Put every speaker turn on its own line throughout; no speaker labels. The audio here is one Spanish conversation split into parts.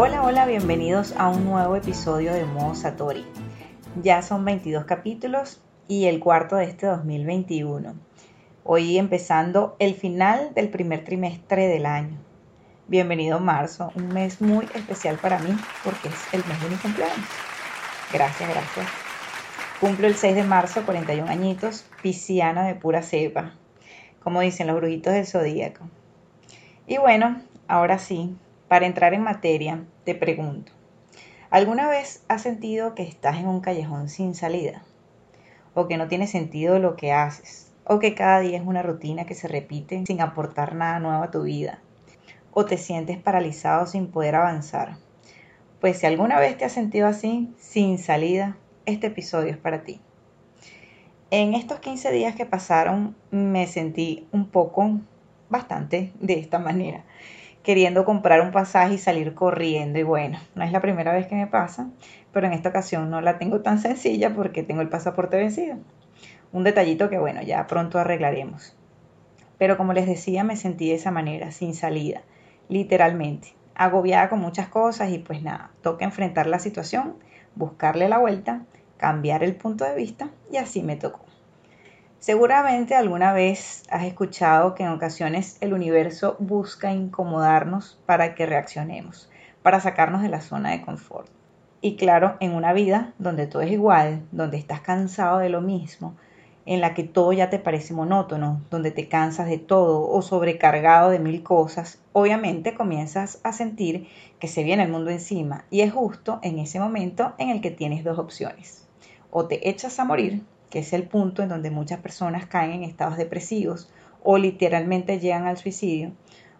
Hola, hola, bienvenidos a un nuevo episodio de Modo Satori. Ya son 22 capítulos y el cuarto de este 2021. Hoy empezando el final del primer trimestre del año. Bienvenido marzo, un mes muy especial para mí porque es el mes de mi cumpleaños. Gracias, gracias. Cumplo el 6 de marzo, 41 añitos, pisciana de pura cepa, como dicen los brujitos del zodíaco. Y bueno, ahora sí, para entrar en materia, te pregunto, ¿alguna vez has sentido que estás en un callejón sin salida? ¿O que no tiene sentido lo que haces? ¿O que cada día es una rutina que se repite sin aportar nada nuevo a tu vida? ¿O te sientes paralizado sin poder avanzar? Pues si alguna vez te has sentido así, sin salida, este episodio es para ti. En estos 15 días que pasaron me sentí un poco, bastante de esta manera queriendo comprar un pasaje y salir corriendo. Y bueno, no es la primera vez que me pasa, pero en esta ocasión no la tengo tan sencilla porque tengo el pasaporte vencido. Un detallito que bueno, ya pronto arreglaremos. Pero como les decía, me sentí de esa manera, sin salida, literalmente, agobiada con muchas cosas y pues nada, toca enfrentar la situación, buscarle la vuelta, cambiar el punto de vista y así me tocó. Seguramente alguna vez has escuchado que en ocasiones el universo busca incomodarnos para que reaccionemos, para sacarnos de la zona de confort. Y claro, en una vida donde todo es igual, donde estás cansado de lo mismo, en la que todo ya te parece monótono, donde te cansas de todo o sobrecargado de mil cosas, obviamente comienzas a sentir que se viene el mundo encima y es justo en ese momento en el que tienes dos opciones. O te echas a morir que es el punto en donde muchas personas caen en estados depresivos o literalmente llegan al suicidio,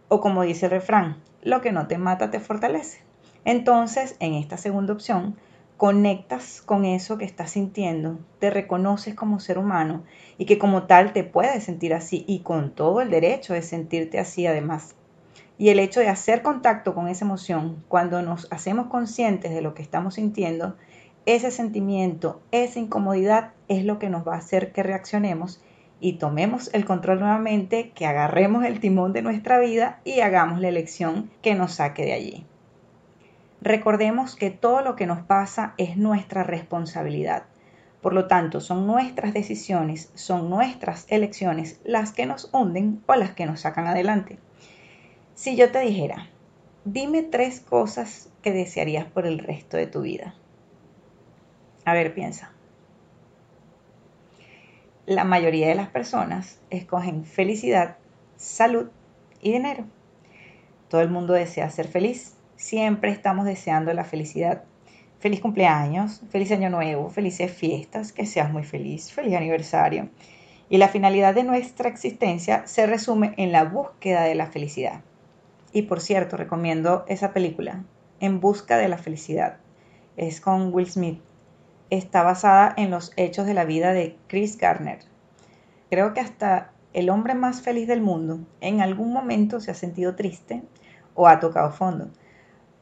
o como dice el refrán, lo que no te mata te fortalece. Entonces, en esta segunda opción, conectas con eso que estás sintiendo, te reconoces como ser humano y que como tal te puedes sentir así y con todo el derecho de sentirte así además. Y el hecho de hacer contacto con esa emoción, cuando nos hacemos conscientes de lo que estamos sintiendo, ese sentimiento, esa incomodidad es lo que nos va a hacer que reaccionemos y tomemos el control nuevamente, que agarremos el timón de nuestra vida y hagamos la elección que nos saque de allí. Recordemos que todo lo que nos pasa es nuestra responsabilidad. Por lo tanto, son nuestras decisiones, son nuestras elecciones las que nos hunden o las que nos sacan adelante. Si yo te dijera, dime tres cosas que desearías por el resto de tu vida. A ver, piensa. La mayoría de las personas escogen felicidad, salud y dinero. Todo el mundo desea ser feliz. Siempre estamos deseando la felicidad. Feliz cumpleaños, feliz año nuevo, felices fiestas, que seas muy feliz, feliz aniversario. Y la finalidad de nuestra existencia se resume en la búsqueda de la felicidad. Y por cierto, recomiendo esa película, En Busca de la Felicidad. Es con Will Smith está basada en los hechos de la vida de Chris Garner. Creo que hasta el hombre más feliz del mundo en algún momento se ha sentido triste o ha tocado fondo.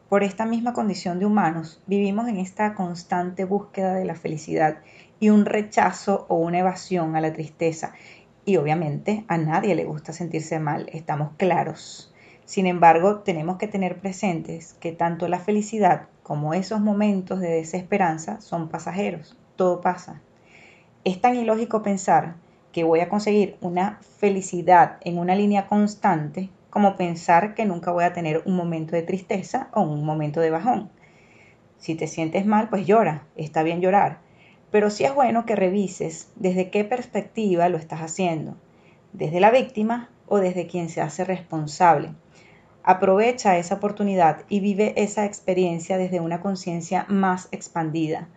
Por esta misma condición de humanos, vivimos en esta constante búsqueda de la felicidad y un rechazo o una evasión a la tristeza. Y obviamente a nadie le gusta sentirse mal, estamos claros. Sin embargo, tenemos que tener presentes que tanto la felicidad como esos momentos de desesperanza son pasajeros, todo pasa. Es tan ilógico pensar que voy a conseguir una felicidad en una línea constante como pensar que nunca voy a tener un momento de tristeza o un momento de bajón. Si te sientes mal, pues llora, está bien llorar, pero sí es bueno que revises desde qué perspectiva lo estás haciendo, desde la víctima o desde quien se hace responsable Aprovecha esa oportunidad y vive esa experiencia desde una conciencia más expandida.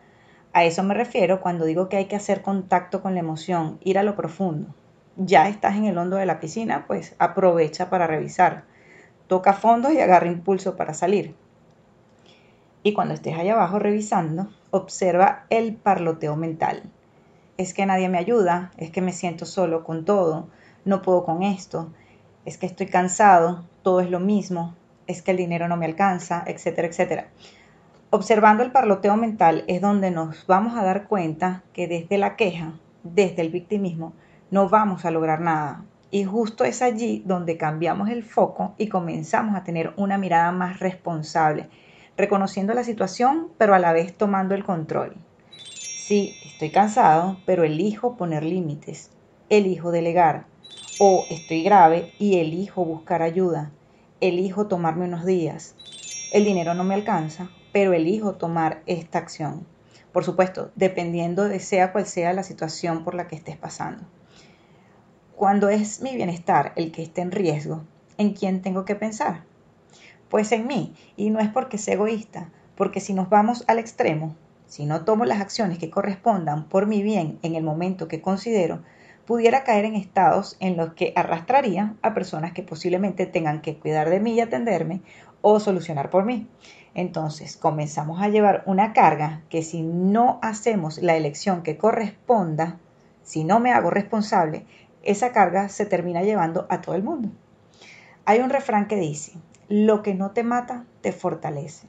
A eso me refiero cuando digo que hay que hacer contacto con la emoción, ir a lo profundo. Ya estás en el hondo de la piscina, pues aprovecha para revisar. Toca fondo y agarra impulso para salir. Y cuando estés allá abajo revisando, observa el parloteo mental. Es que nadie me ayuda, es que me siento solo con todo, no puedo con esto, es que estoy cansado, todo es lo mismo, es que el dinero no me alcanza, etcétera, etcétera. Observando el parloteo mental es donde nos vamos a dar cuenta que desde la queja, desde el victimismo, no vamos a lograr nada. Y justo es allí donde cambiamos el foco y comenzamos a tener una mirada más responsable, reconociendo la situación, pero a la vez tomando el control. Sí, estoy cansado, pero elijo poner límites, elijo delegar, o estoy grave y elijo buscar ayuda, elijo tomarme unos días. El dinero no me alcanza, pero elijo tomar esta acción. Por supuesto, dependiendo de sea cual sea la situación por la que estés pasando. Cuando es mi bienestar el que esté en riesgo, ¿en quién tengo que pensar? Pues en mí, y no es porque sea egoísta, porque si nos vamos al extremo, si no tomo las acciones que correspondan por mi bien en el momento que considero, pudiera caer en estados en los que arrastraría a personas que posiblemente tengan que cuidar de mí y atenderme o solucionar por mí. Entonces comenzamos a llevar una carga que si no hacemos la elección que corresponda, si no me hago responsable, esa carga se termina llevando a todo el mundo. Hay un refrán que dice, lo que no te mata, te fortalece.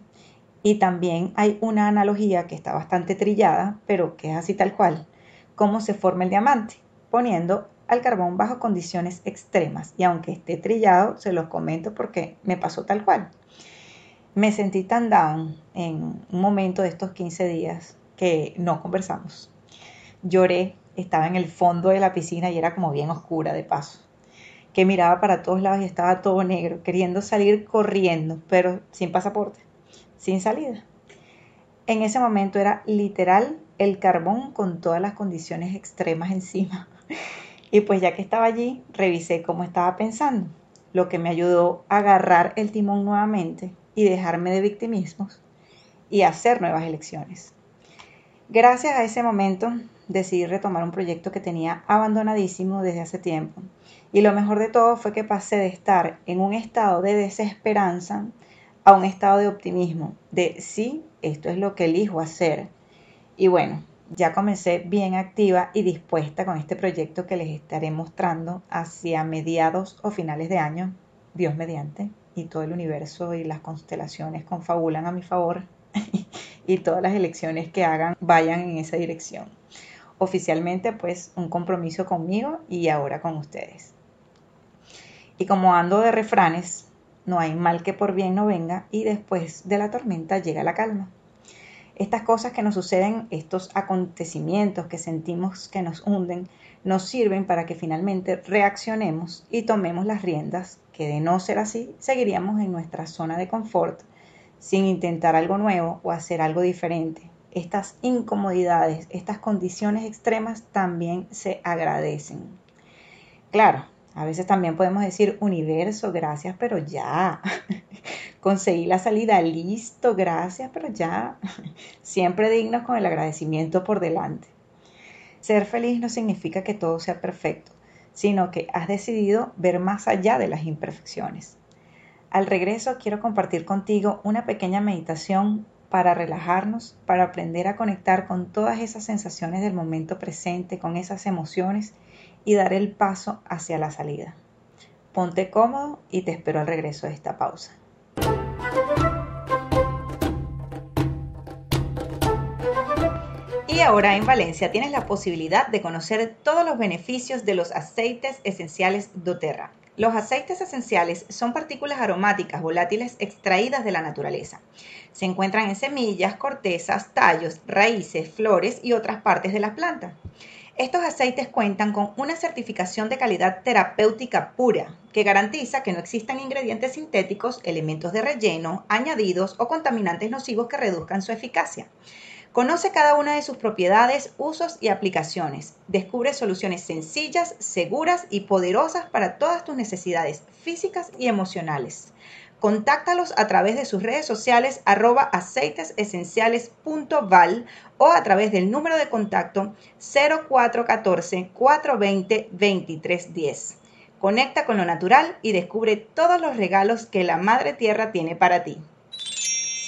Y también hay una analogía que está bastante trillada, pero que es así tal cual, cómo se forma el diamante, poniendo al carbón bajo condiciones extremas. Y aunque esté trillado, se los comento porque me pasó tal cual. Me sentí tan down en un momento de estos 15 días que no conversamos. Lloré estaba en el fondo de la piscina y era como bien oscura de paso, que miraba para todos lados y estaba todo negro, queriendo salir corriendo, pero sin pasaporte, sin salida. En ese momento era literal el carbón con todas las condiciones extremas encima. Y pues ya que estaba allí, revisé cómo estaba pensando, lo que me ayudó a agarrar el timón nuevamente y dejarme de victimismos y hacer nuevas elecciones. Gracias a ese momento decidí retomar un proyecto que tenía abandonadísimo desde hace tiempo. Y lo mejor de todo fue que pasé de estar en un estado de desesperanza a un estado de optimismo, de sí, esto es lo que elijo hacer. Y bueno, ya comencé bien activa y dispuesta con este proyecto que les estaré mostrando hacia mediados o finales de año, Dios mediante, y todo el universo y las constelaciones confabulan a mi favor y todas las elecciones que hagan vayan en esa dirección. Oficialmente pues un compromiso conmigo y ahora con ustedes. Y como ando de refranes, no hay mal que por bien no venga y después de la tormenta llega la calma. Estas cosas que nos suceden, estos acontecimientos que sentimos que nos hunden, nos sirven para que finalmente reaccionemos y tomemos las riendas, que de no ser así, seguiríamos en nuestra zona de confort sin intentar algo nuevo o hacer algo diferente. Estas incomodidades, estas condiciones extremas también se agradecen. Claro, a veces también podemos decir, universo, gracias, pero ya. Conseguí la salida, listo, gracias, pero ya. Siempre dignos con el agradecimiento por delante. Ser feliz no significa que todo sea perfecto, sino que has decidido ver más allá de las imperfecciones. Al regreso quiero compartir contigo una pequeña meditación para relajarnos, para aprender a conectar con todas esas sensaciones del momento presente, con esas emociones y dar el paso hacia la salida. Ponte cómodo y te espero al regreso de esta pausa. Y ahora en Valencia tienes la posibilidad de conocer todos los beneficios de los aceites esenciales doTERRA los aceites esenciales son partículas aromáticas volátiles extraídas de la naturaleza. Se encuentran en semillas, cortezas, tallos, raíces, flores y otras partes de las plantas. Estos aceites cuentan con una certificación de calidad terapéutica pura, que garantiza que no existan ingredientes sintéticos, elementos de relleno, añadidos o contaminantes nocivos que reduzcan su eficacia. Conoce cada una de sus propiedades, usos y aplicaciones. Descubre soluciones sencillas, seguras y poderosas para todas tus necesidades físicas y emocionales. Contáctalos a través de sus redes sociales arroba aceitesesenciales.val o a través del número de contacto 0414-420-2310. Conecta con lo natural y descubre todos los regalos que la Madre Tierra tiene para ti.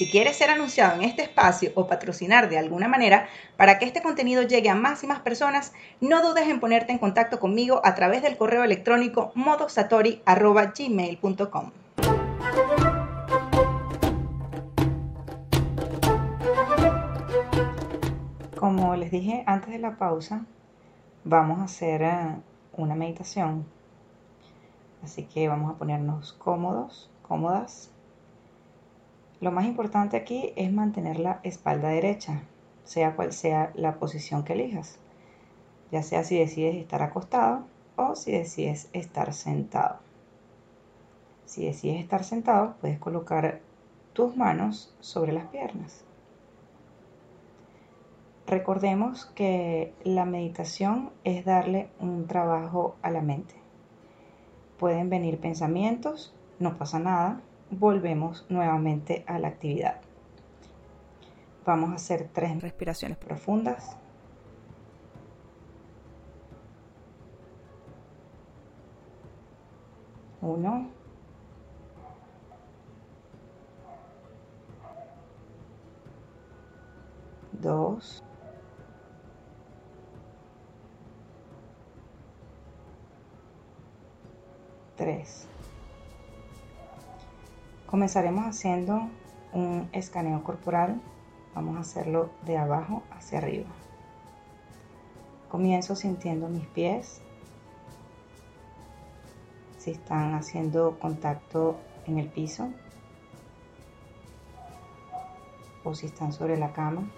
Si quieres ser anunciado en este espacio o patrocinar de alguna manera para que este contenido llegue a más y más personas, no dudes en ponerte en contacto conmigo a través del correo electrónico modosatori.gmail.com. Como les dije antes de la pausa, vamos a hacer eh, una meditación. Así que vamos a ponernos cómodos, cómodas. Lo más importante aquí es mantener la espalda derecha, sea cual sea la posición que elijas. Ya sea si decides estar acostado o si decides estar sentado. Si decides estar sentado, puedes colocar tus manos sobre las piernas. Recordemos que la meditación es darle un trabajo a la mente. Pueden venir pensamientos, no pasa nada, volvemos nuevamente a la actividad. Vamos a hacer tres respiraciones profundas. Uno. Dos. 3. Comenzaremos haciendo un escaneo corporal. Vamos a hacerlo de abajo hacia arriba. Comienzo sintiendo mis pies. Si están haciendo contacto en el piso o si están sobre la cama.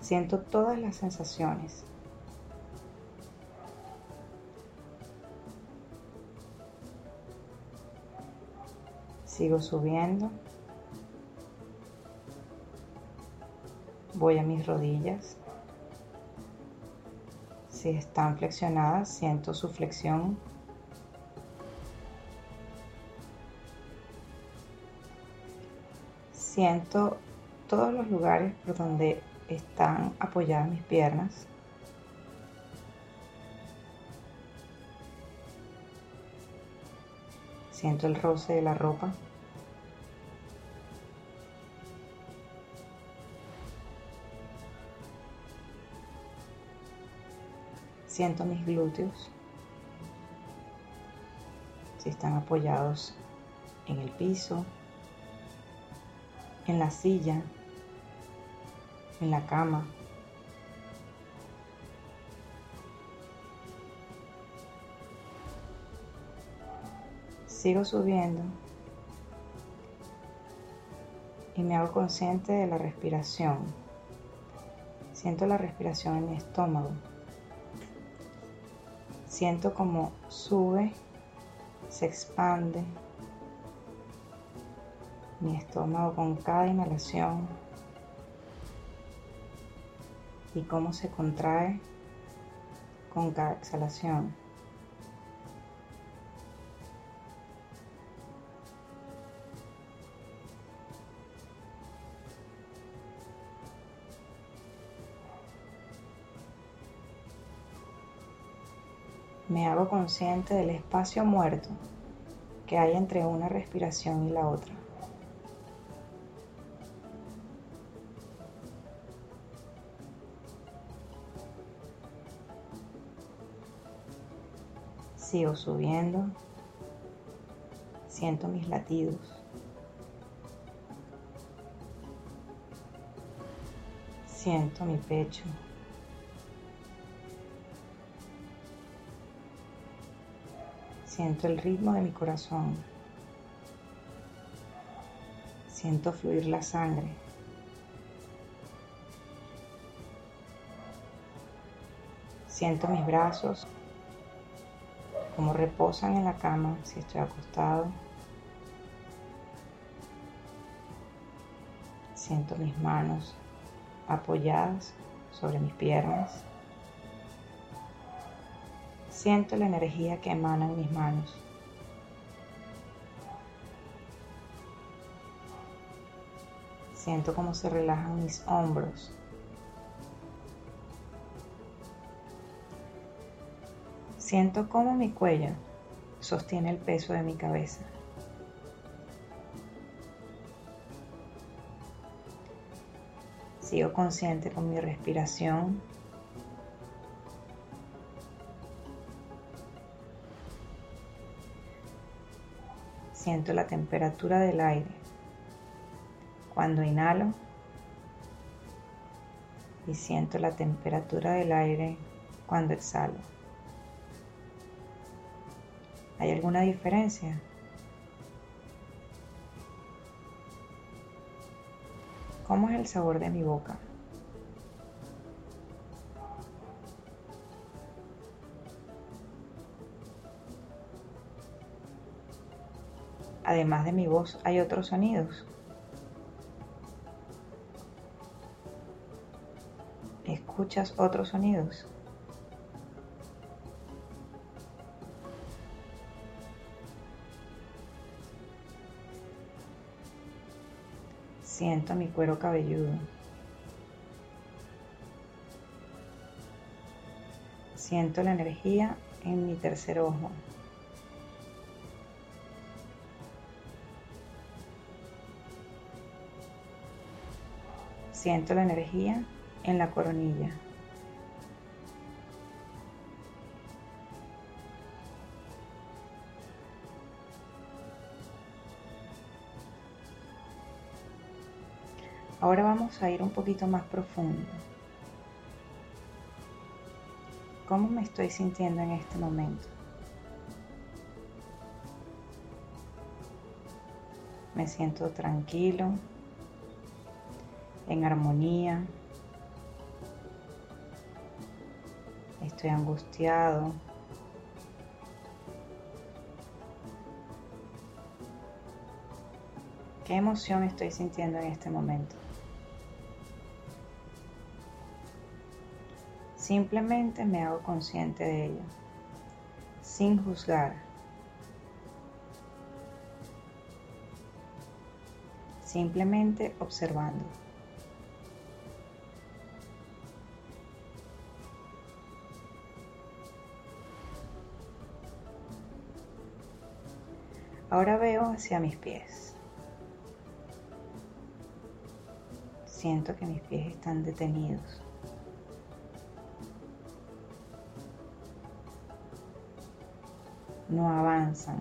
Siento todas las sensaciones Sigo subiendo. Voy a mis rodillas. Si están flexionadas, siento su flexión. Siento todos los lugares por donde están apoyadas mis piernas. Siento el roce de la ropa. Siento mis glúteos. Si están apoyados en el piso, en la silla, en la cama. Sigo subiendo y me hago consciente de la respiración. Siento la respiración en mi estómago. Siento como sube, se expande mi estómago con cada inhalación y cómo se contrae con cada exhalación. Me hago consciente del espacio muerto que hay entre una respiración y la otra. Sigo subiendo, siento mis latidos. Siento mi pecho. Siento el ritmo de mi corazón. Siento fluir la sangre. Siento mis brazos como reposan en la cama si estoy acostado. Siento mis manos apoyadas sobre mis piernas. Siento la energía que emana en mis manos. Siento cómo se relajan mis hombros. Siento cómo mi cuello sostiene el peso de mi cabeza. Sigo consciente con mi respiración. Siento la temperatura del aire. Cuando inhalo y siento la temperatura del aire cuando exhalo. ¿Hay alguna diferencia? ¿Cómo es el sabor de mi boca? Además de mi voz, ¿hay otros sonidos? ¿Escuchas otros sonidos? Siento mi cuero cabelludo. Siento la energía en mi tercer ojo. Siento la energía en la coronilla. Ahora vamos a ir un poquito más profundo. ¿Cómo me estoy sintiendo en este momento? Me siento tranquilo, en armonía. Estoy angustiado. ¿Qué emoción estoy sintiendo en este momento? Simplemente me hago consciente de ello, sin juzgar. Simplemente observando. Ahora veo hacia mis pies. Siento que mis pies están detenidos. no avanzan.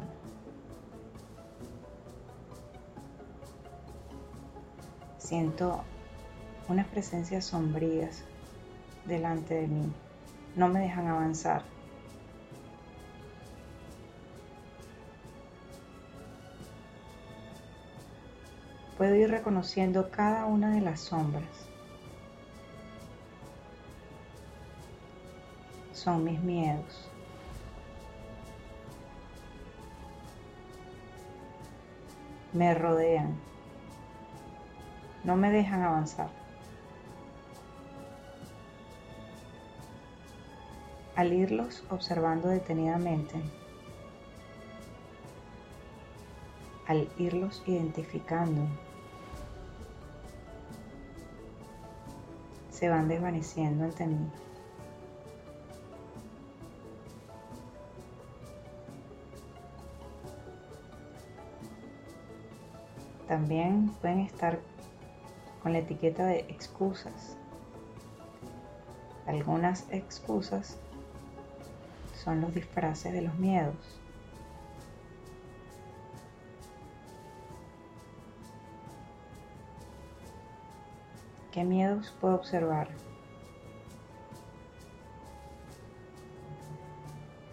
Siento unas presencias sombrías delante de mí. No me dejan avanzar. Puedo ir reconociendo cada una de las sombras. Son mis miedos. me rodean, no me dejan avanzar. Al irlos observando detenidamente, al irlos identificando, se van desvaneciendo ante mí. También pueden estar con la etiqueta de excusas. Algunas excusas son los disfraces de los miedos. ¿Qué miedos puedo observar?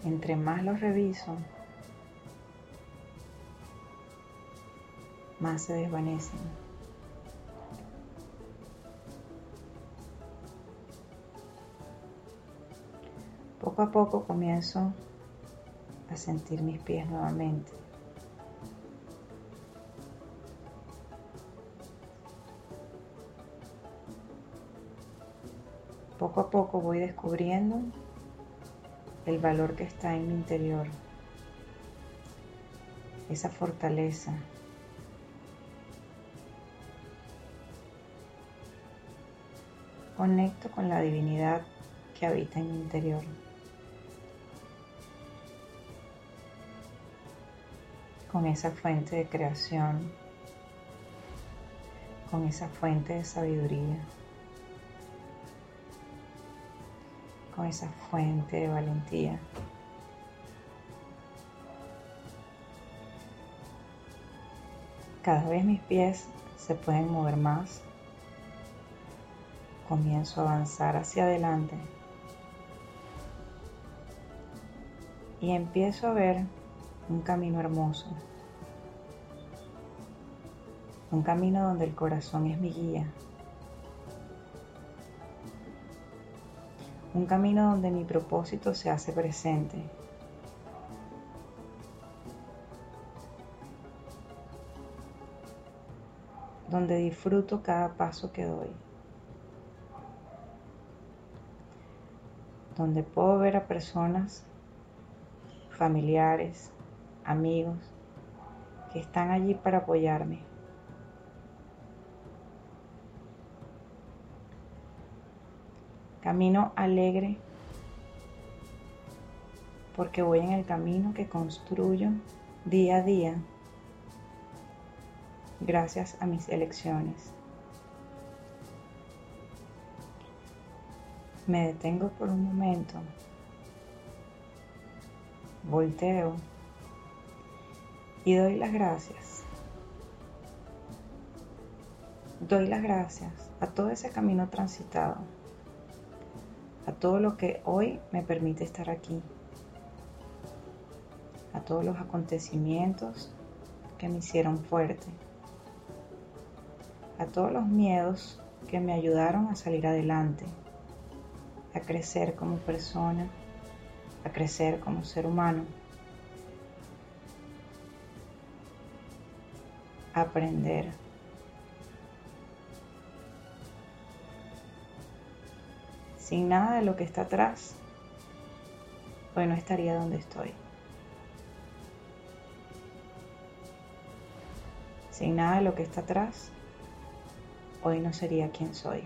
Entre más los reviso, más se desvanecen. Poco a poco comienzo a sentir mis pies nuevamente. Poco a poco voy descubriendo el valor que está en mi interior, esa fortaleza, Conecto con la divinidad que habita en mi interior. Con esa fuente de creación, con esa fuente de sabiduría. Con esa fuente de valentía. Cada vez mis pies se pueden mover más. Comienzo a avanzar hacia adelante. Y empiezo a ver un camino hermoso. Un camino donde el corazón es mi guía. Un camino donde mi propósito se hace presente. donde disfruto cada paso que doy, donde puedo ver a personas, familiares, amigos, que están allí para apoyarme. Camino alegre porque voy en el camino que construyo día a día gracias a mis elecciones. Me detengo por un momento, volteo y doy las gracias. Doy las gracias a todo ese camino transitado, a todo lo que hoy me permite estar aquí, a todos los acontecimientos que me hicieron fuerte. A todos los miedos que me ayudaron a salir adelante, a crecer como persona, a crecer como ser humano, a aprender. Sin nada de lo que está atrás, hoy no estaría donde estoy. Sin nada de lo que está atrás, hoy no sería quien soy.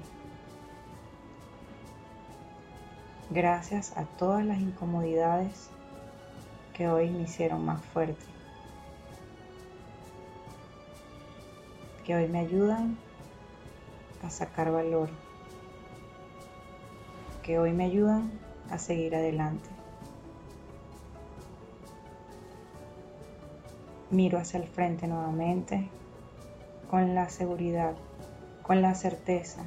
Gracias a todas las incomodidades que hoy me hicieron más fuerte, que hoy me ayudan a sacar valor, que hoy me ayudan a seguir adelante. Miro hacia el frente nuevamente con la seguridad con la certeza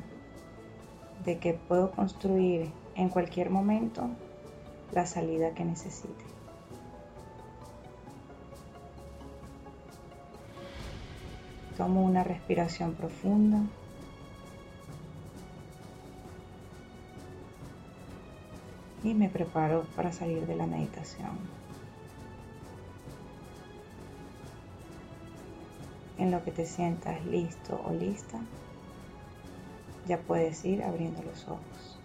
de que puedo construir en cualquier momento la salida que necesite. Tomo una respiración profunda. Y me preparo para salir de la meditación. En lo que te sientas listo o lista, ya puedes ir abriendo los ojos.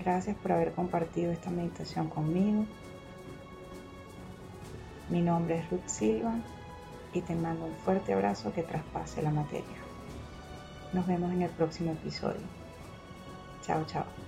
Gracias por haber compartido esta meditación conmigo. Mi nombre es Ruth Silva y te mando un fuerte abrazo que traspase la materia. Nos vemos en el próximo episodio. Chao, chao.